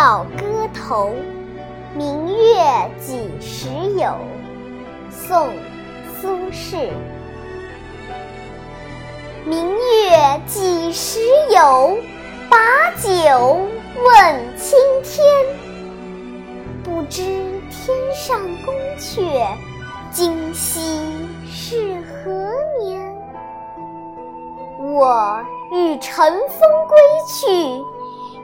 道歌头，明月几时有？宋·苏轼。明月几时有？把酒问青天。不知天上宫阙，今夕是何年？我欲乘风归去，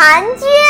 婵娟。